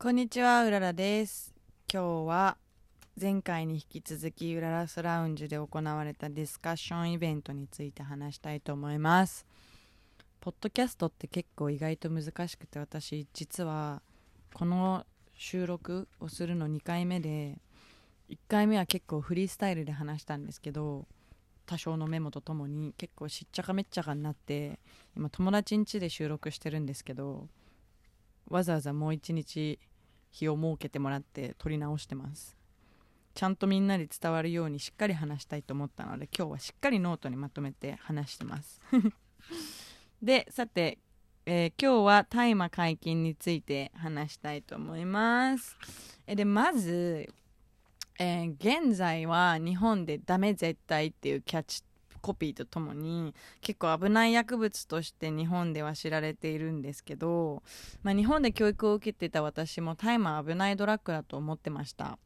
こんにちは、うららです。今日は前回に引き続きうららスラウンジで行われたディスカッションイベントについて話したいと思います。ポッドキャストって結構意外と難しくて私実はこの収録をするの2回目で1回目は結構フリースタイルで話したんですけど多少のメモとともに結構しっちゃかめっちゃかになって今友達ん家で収録してるんですけどわざわざもう一日日を設けてもらって撮り直してます。ちゃんとみんなに伝わるようにしっかり話したいと思ったので今日はしっかりノートにまとめて話してます。でさて、えー今日は大麻解禁について話したいと思います。えでまず、えー現在は日本でダメ絶対っていうキャッチコピーとともに結構危ない薬物として日本では知られているんですけど、まあ、日本で教育を受けてた私も大麻危ないドラッグだと思ってました。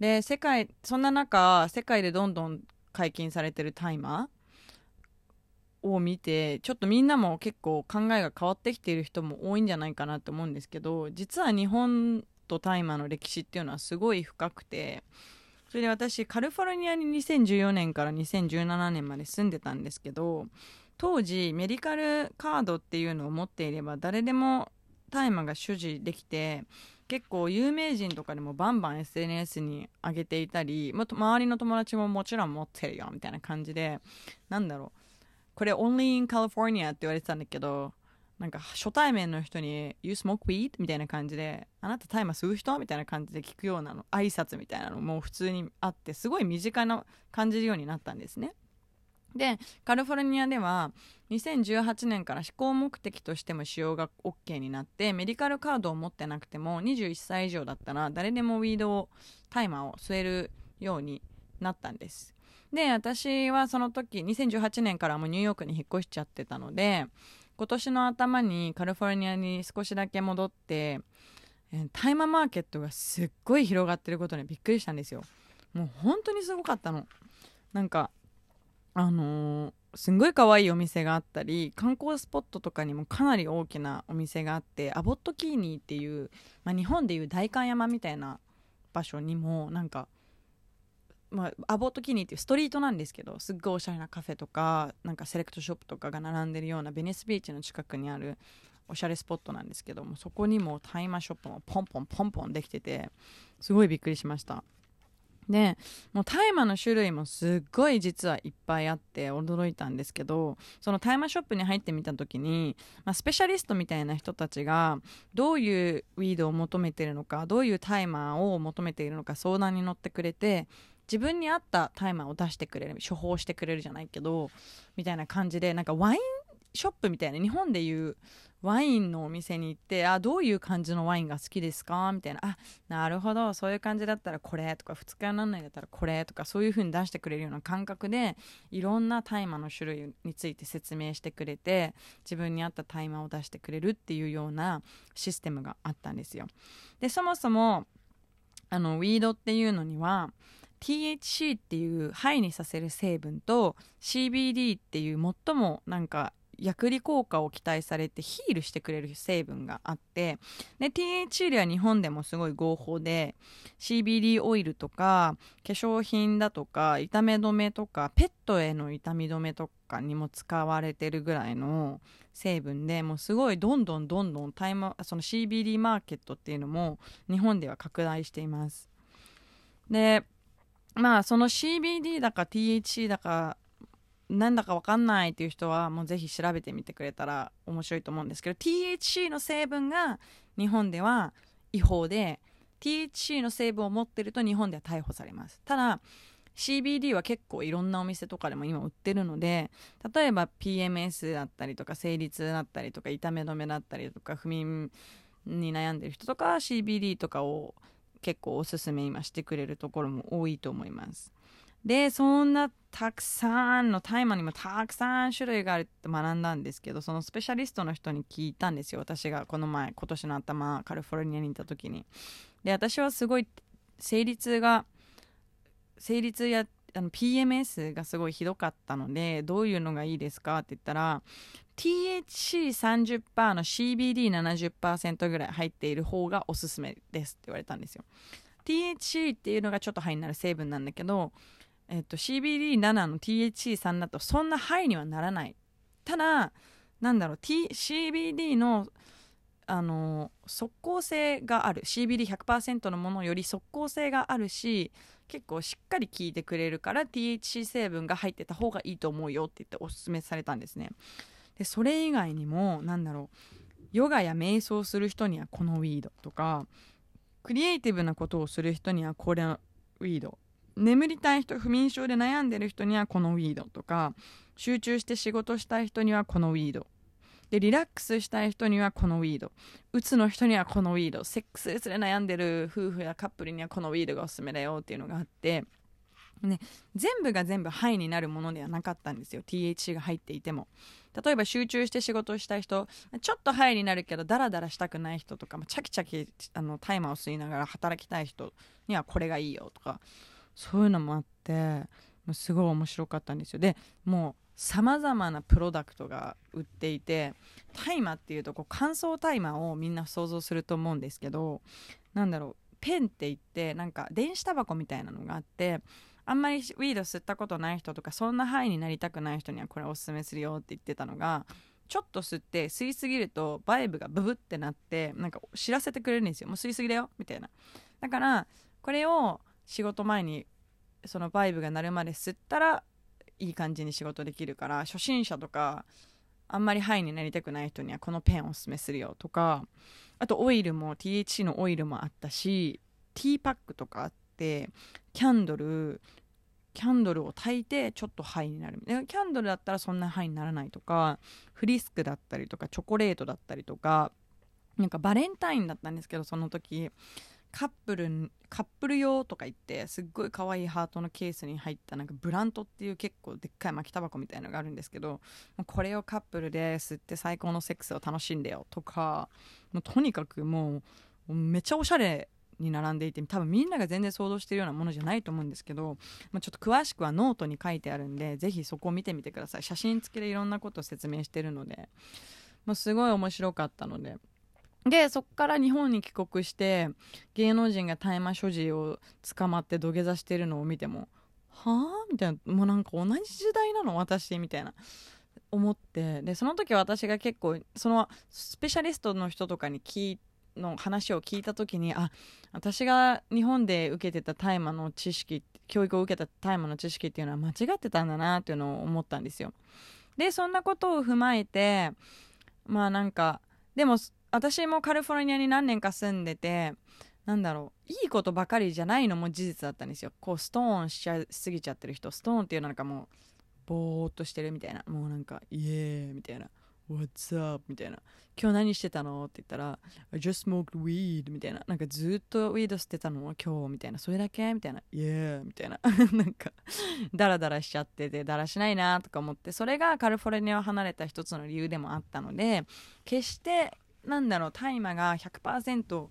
で世界そんな中世界でどんどん解禁されてる大麻を見てちょっとみんなも結構考えが変わってきている人も多いんじゃないかなと思うんですけど実は日本と大麻の歴史っていうのはすごい深くてそれで私カリフォルニアに2014年から2017年まで住んでたんですけど当時メディカルカードっていうのを持っていれば誰でも大麻が所持できて結構有名人とかでもバンバン SNS に上げていたりもと周りの友達ももちろん持ってるよみたいな感じでなんだろう。これ only in California って言われてたんだけどなんか初対面の人に You smoke weed? みたいな感じであなた大麻吸う人？みたいな感じで聞くようなの挨拶みたいなのも普通にあってすごい身近な感じるようになったんですね。でカリフォルニアでは2018年から思考目的としても使用が OK になってメディカルカードを持ってなくても21歳以上だったら誰でもウィードを大麻を吸えるようになったんです。で私はその時2018年からもニューヨークに引っ越しちゃってたので今年の頭にカリフォルニアに少しだけ戻ってえ大麻マーケットがすっごい広がってることにびっくりしたんですよ。もう本当にすごかったの。なんかあのーすんごい可愛いお店があったり観光スポットとかにもかなり大きなお店があってアボットキーニーっていう、まあ、日本でいう代官山みたいな場所にもなんか、まあ、アボットキニーっていうストリートなんですけどすっごいおしゃれなカフェとかなんかセレクトショップとかが並んでるようなベネスビーチの近くにあるおしゃれスポットなんですけどもそこにも大麻ショップもポンポンポンポンできててすごいびっくりしました。でもう大麻の種類もすっごい実はいっぱいあって驚いたんですけどその大麻ショップに入ってみた時に、まあ、スペシャリストみたいな人たちがどういうウィードを求めてるのかどういう大麻を求めているのか相談に乗ってくれて自分に合った大麻を出してくれる処方してくれるじゃないけどみたいな感じでなんかワインショップみたいな日本でいうワインのお店に行ってあどういう感じのワインが好きですか？みたいな。あなるほど。そういう感じだったらこれとか二日にならないだったらこれとかそういう風に出してくれるような感覚でいろんな大麻の種類について説明してくれて自分に合った大麻を出してくれるっていうようなシステムがあったんですよ。でそもそもあのウィードっていうのには THC っていう肺にさせる成分と CBD っていう最もなんか薬理効果を期待されてヒールしてくれる成分があってで THC では日本でもすごい合法で CBD オイルとか化粧品だとか痛め止めとかペットへの痛み止めとかにも使われてるぐらいの成分でもうすごいどんどんどんどんタイマその CBD マーケットっていうのも日本では拡大しています。でまあその CBD だか THC だかなんだか分かんないっていう人はもうぜひ調べてみてくれたら面白いと思うんですけど THC の成分が日本では違法で THC の成分を持ってると日本では逮捕されます。ただ CBD は結構いろんなお店とかでも今売ってるので例えば PMS だったりとか生理痛だったりとか痛め止めだったりとか不眠に悩んでる人とか CBD とかを結構おすすめ今してくれるところも多いと思います。でそんなたくさんの大麻にもたくさん種類があるって学んだんですけどそのスペシャリストの人に聞いたんですよ。私がこの前今年の頭カリフォルニアにいた時に。で私はすごい生理痛が生理痛やあの PMS がすごいひどかったのでどういうのがいいですかって言ったら THC30% の CBD70% ぐらい入っている方がおすすめですって言われたんですよ。THC っていうのがちょっとハイになる成分なんだけど、えっと、CBD7 の THC3 だとそんなハイにはならない。ただなんだろう、T、CBD のあの即効性がある。CBD100% のものより即効性があるし結構しっかり効いてくれるから THC 成分が入ってた方がいいと思うよって言っておすすめされたんですね。でそれ以外にもなんだろうヨガや瞑想する人にはこのウィードとかクリエイティブなことをする人にはこれのウィード眠りたい人不眠症で悩んでる人にはこのウィードとか集中して仕事したい人にはこのウィードでリラックスしたい人にはこのウィードうつの人にはこのウィードセックスレスで悩んでる夫婦やカップルにはこのウィードがおすすめだよっていうのがあってね、全部が全部ハイになるものではなかったんですよ。THC が入っていても。例えば集中して仕事をしたい人ちょっとハイになるけどダラダラしたくない人とかチャキチャキあのタイマーを吸いながら働きたい人にはこれがいいよとかそういうのもあってすごい面白かったんですよ。でもうさまざまなプロダクトが売っていて大麻っていうとこう乾燥大麻をみんな想像すると思うんですけどなんだろうペンって言ってなんか電子タバコみたいなのがあってあんまりウィード吸ったことない人とかそんな範囲になりたくない人にはこれおすすめするよって言ってたのがちょっと吸って吸いすぎるとバイブがブブってなってなんか知らせてくれるんですよ。もう吸いすぎだよみたいな。だからこれを仕事前にそのバイブが鳴るまで吸ったらいい感じに仕事できるから初心者とかあんまりハイになりたくない人にはこのペンをおすすめするよとかあとオイルも THC のオイルもあったしティーパックとかあってキャンドルキャンドルを焚いてちょっとハイになる。キャンドルだったらそんなハイにならないとかフリスクだったりとかチョコレートだったりとかなんかバレンタインだったんですけどその時カップルカップル用とか言ってすっごい可愛いハートのケースに入ったなんかブラントっていう結構でっかい巻きタバコみたいのがあるんですけどこれをカップルで吸って最高のセックスを楽しんでよとかもうとにかくもうめっちゃおしゃれに並んでいて多分みんなが全然想像してるようなものじゃないと思うんですけど、まあ、ちょっと詳しくはノートに書いてあるんでぜひそこを見てみてください。写真付きでいろんなことを説明してるので、まあ、すごい面白かったので。でそこから日本に帰国して芸能人が大麻所持を捕まって土下座してるのを見てもはあ？みたいな。もうなんか同じ時代なの？私？みたいな。思って。でその時私が結構そのスペシャリストの人とかに聞いの話を聞いた時にあ私が日本で受けてた大麻の知識教育を受けた大麻の知識っていうのは間違ってたんだなっていうのを思ったんですよ。でそんなことを踏まえてまあなんかでも私もカリフォルニアに何年か住んでてなんだろういいことばかりじゃないのも事実だったんですよ。こうストーンしちゃすぎちゃってる人ストーンっていうのなんかもうぼーっとしてるみたいな。もうなんかイエーイみたいな。What's up? みたいな。今日何してたの？って言ったら I just smoked weed みたいな。なんかずっとウィード吸ってたの？今日みたいな。それだけ？みたいな。Yeah みたいな。なんかダラダラしちゃっててダラしないなとか思って。それがカリフォルニアを離れた一つの理由でもあったので決してなんだろう大麻が100%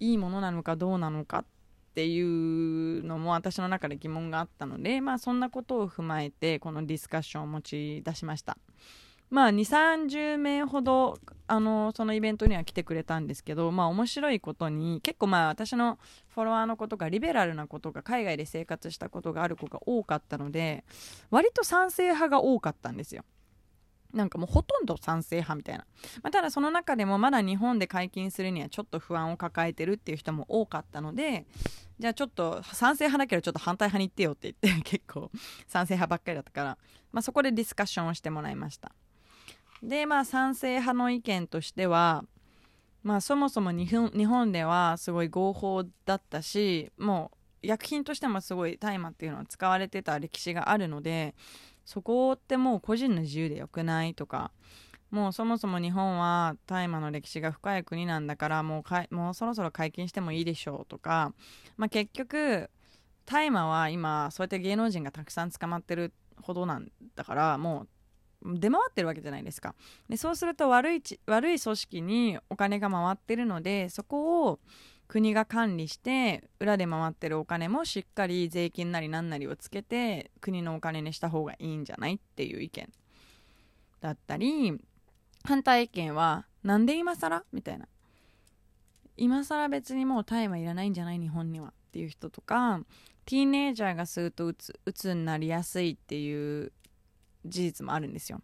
いいものなのかどうなのかっていうのも私の中で疑問があったのでまあそんなことを踏まえてこのディスカッションを持ち出しました。まあ2 3 0名ほどあのそのイベントには来てくれたんですけどまあ面白いことに結構まあ私のフォロワーの子とかリベラルなことが海外で生活したことがある子が多かったので割と賛成派が多かったんですよ。なんかもうほとんど賛成派みたいな、まあ、ただその中でもまだ日本で解禁するにはちょっと不安を抱えてるっていう人も多かったのでじゃあちょっと賛成派だけどちょっと反対派に行ってよって言って結構賛成派ばっかりだったから、まあ、そこでディスカッションをしてもらいました。でまあ賛成派の意見としてはまあそもそも日本ではすごい合法だったしもう薬品としてもすごい大麻っていうのは使われてた歴史があるのでそこってもう個人の自由でよくないとかもうそもそも日本は大麻の歴史が深い国なんだからもうかもうそろそろ解禁してもいいでしょうとか、まあ、結局大麻は今そうやって芸能人がたくさん捕まってるほどなんだからもう出回ってるわけじゃないですか。でそうすると悪い悪い組織にお金が回ってるのでそこを国が管理して裏で回ってるお金もしっかり税金なり何なりをつけて国のお金にした方がいいんじゃないっていう意見だったり反対意見はなんで今更？みたいな。今更別にもう大麻いらないんじゃない日本には？っていう人とかティーネイジャーが吸うとうつうつになりやすいっていう事実もあるんですよ。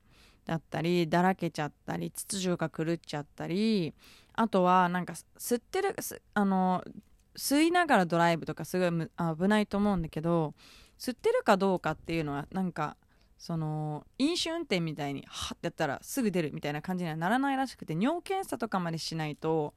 だったりだらけちゃったり秩序が狂っちゃったりあとはなんか吸ってるあの吸いながらドライブとかすごい危ないと思うんだけど吸ってるかどうかっていうのはなんかその飲酒運転みたいにハッてやったらすぐ出るみたいな感じにはならないらしくて尿検査とかまでしないと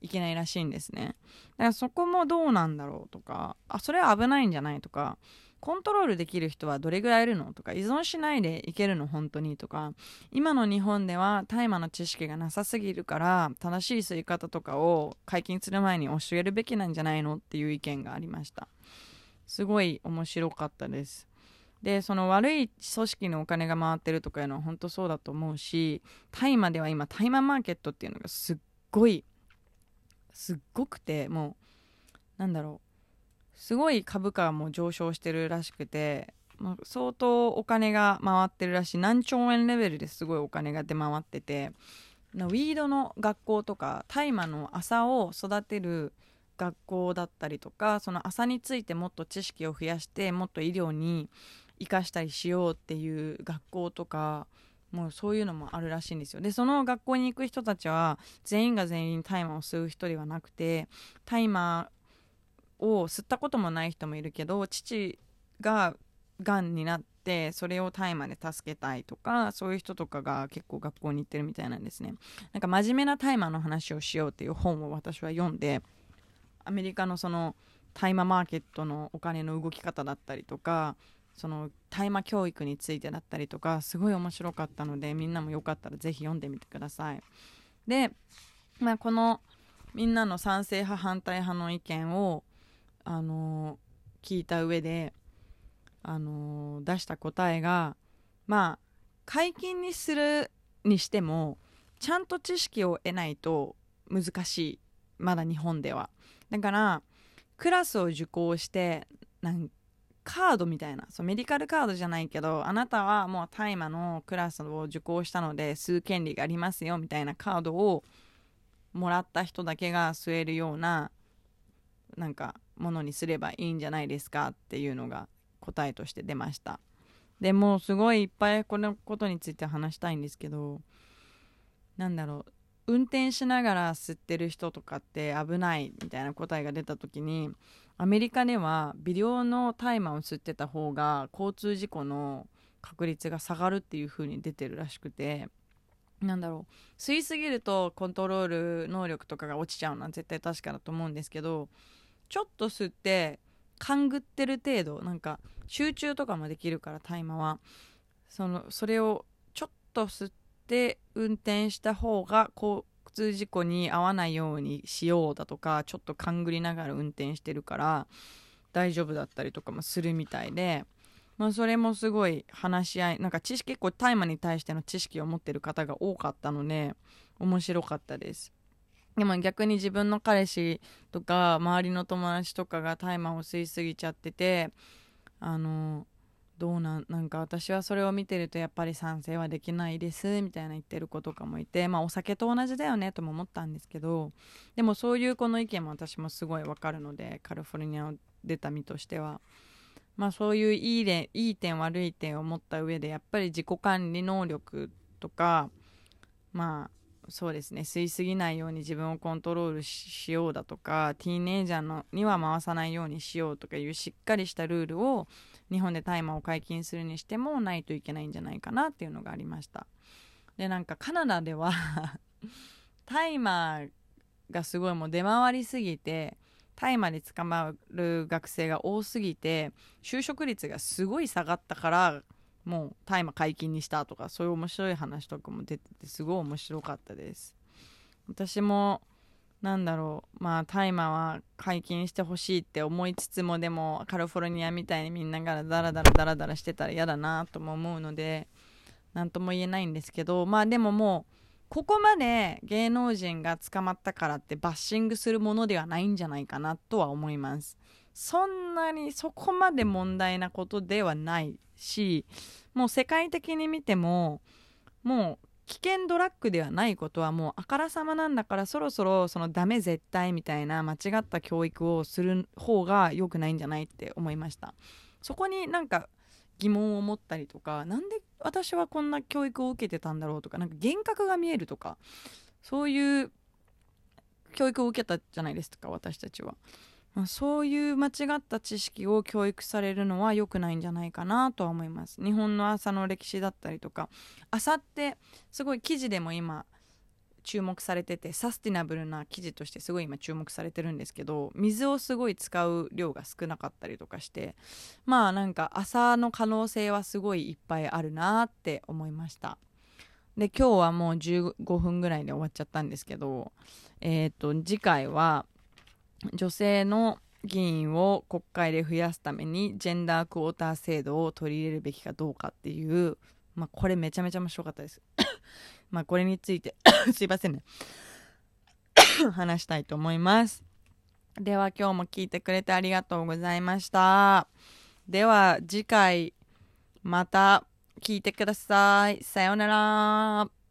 いけないらしいんですね。だからそこもどうなんだろうとかあそれは危ないんじゃないとかコントロールできる人はどれぐらいいるの？とか依存しないでいけるの？本当に？とか今の日本では大麻の知識がなさすぎるから正しい吸い方とかを解禁する前に教えるべきなんじゃないの？っていう意見がありました。すごい面白かったです。でその悪い組織のお金が回ってるとかいうのは本当そうだと思うし大麻では今大麻マーケットっていうのがすっごいすっごくてもうなんだろうすごい株価も上昇してるらしくて、まあ、相当お金が回ってるらしい。何兆円レベルですごいお金が出回ってて。ウィードの学校とか大麻の朝を育てる学校だったりとかその朝についてもっと知識を増やしてもっと医療に生かしたりしようっていう学校とかもうそういうのもあるらしいんですよ。でその学校に行く人たちは全員が全員大麻を吸う人ではなくて大麻を吸ったこともない人もいるけど父ががんになってそれを大麻で助けたいとかそういう人とかが結構学校に行ってるみたいなんですね。なんか真面目な大麻の話をしようっていう本を私は読んでアメリカのその大麻マーケットのお金の動き方だったりとかその大麻教育についてだったりとかすごい面白かったのでみんなもよかったらぜひ読んでみてください。で、まあ、このみんなの賛成派反対派の意見をあの聞いた上で、あの出した答えがまあ解禁にするにしてもちゃんと知識を得ないと難しい。まだ日本では。だからクラスを受講してなんカードみたいな。そうメディカルカードじゃないけどあなたはもう大麻のクラスを受講したので吸う権利がありますよみたいなカードをもらった人だけが吸えるようななんかものにすればいいんじゃないですかっていうのが答えとして出ました。でもすごいいっぱいこのことについて話したいんですけどなんだろう運転しながら吸ってる人とかって危ないみたいな答えが出た時にアメリカでは微量の大麻を吸ってた方が交通事故の確率が下がるっていう風に出てるらしくてなんだろう吸いすぎるとコントロール能力とかが落ちちゃうのは絶対確かだと思うんですけどちょっと吸って勘ぐってる程度なんか集中とかもできるから大麻はそのそれをちょっと吸って運転した方が交通事故に遭わないようにしようだとかちょっと勘ぐりながら運転してるから大丈夫だったりとかもするみたいで、まあ、それもすごい話し合いなんか知識結構大麻に対しての知識を持ってる方が多かったので面白かったです。でも逆に自分の彼氏とか周りの友達とかが大麻を吸いすぎちゃっててあのどうなんなんか私はそれを見てるとやっぱり賛成はできないですみたいな言ってる子とかもいてまあお酒と同じだよねとも思ったんですけどでもそういう子の意見も私もすごいわかるのでカリフォルニアを出た身としては。まあそういういいでいい点悪い点を持った上でやっぱり自己管理能力とかまあそうですね。吸いすぎないように自分をコントロールしようだとかティーネイジャーのには回さないようにしようとかいうしっかりしたルールを日本で大麻を解禁するにしてもないといけないんじゃないかなっていうのがありました。でなんかカナダでは 大麻がすごいもう出回りすぎて大麻で捕まる学生が多すぎて就職率がすごい下がったからもう大麻解禁にしたとかそういう面白い話とかも出ててすごい面白かったです。私もなんだろう。まあ大麻は解禁してほしいって思いつつもでもカリフォルニアみたいにみんながダラダラダラダラしてたら嫌だなとも思うので何とも言えないんですけど。まあでももうここまで芸能人が捕まったからってバッシングするものではないんじゃないかなとは思います。そんなにそこまで問題なことではない。しもう世界的に見てももう危険ドラッグではないことはもうあからさまなんだからそろそろそのダメ絶対みたいな間違った教育をする方が良くないんじゃないって思いました。そこになんか疑問を持ったりとか何で私はこんな教育を受けてたんだろうとかなんか幻覚が見えるとかそういう教育を受けたじゃないですか私たちは、まあ、そういう間違った知識を教育されるのは良くないんじゃないかなとは思います。日本の朝の歴史だったりとか朝ってすごい記事でも今注目されててサスティナブルな記事としてすごい今注目されてるんですけど水をすごい使う量が少なかったりとかしてまあなんか朝の可能性はすごいいっぱいあるなって思いました。で今日はもう15分ぐらいで終わっちゃったんですけどえっ、ー、と次回は女性の議員を国会で増やすためにジェンダークォーター制度を取り入れるべきかどうかっていう、まあ、これめちゃめちゃ面白かったです。まあこれについて すいませんね。話したいと思います。では今日も聞いてくれてありがとうございました。では次回また聞いてください。さようなら。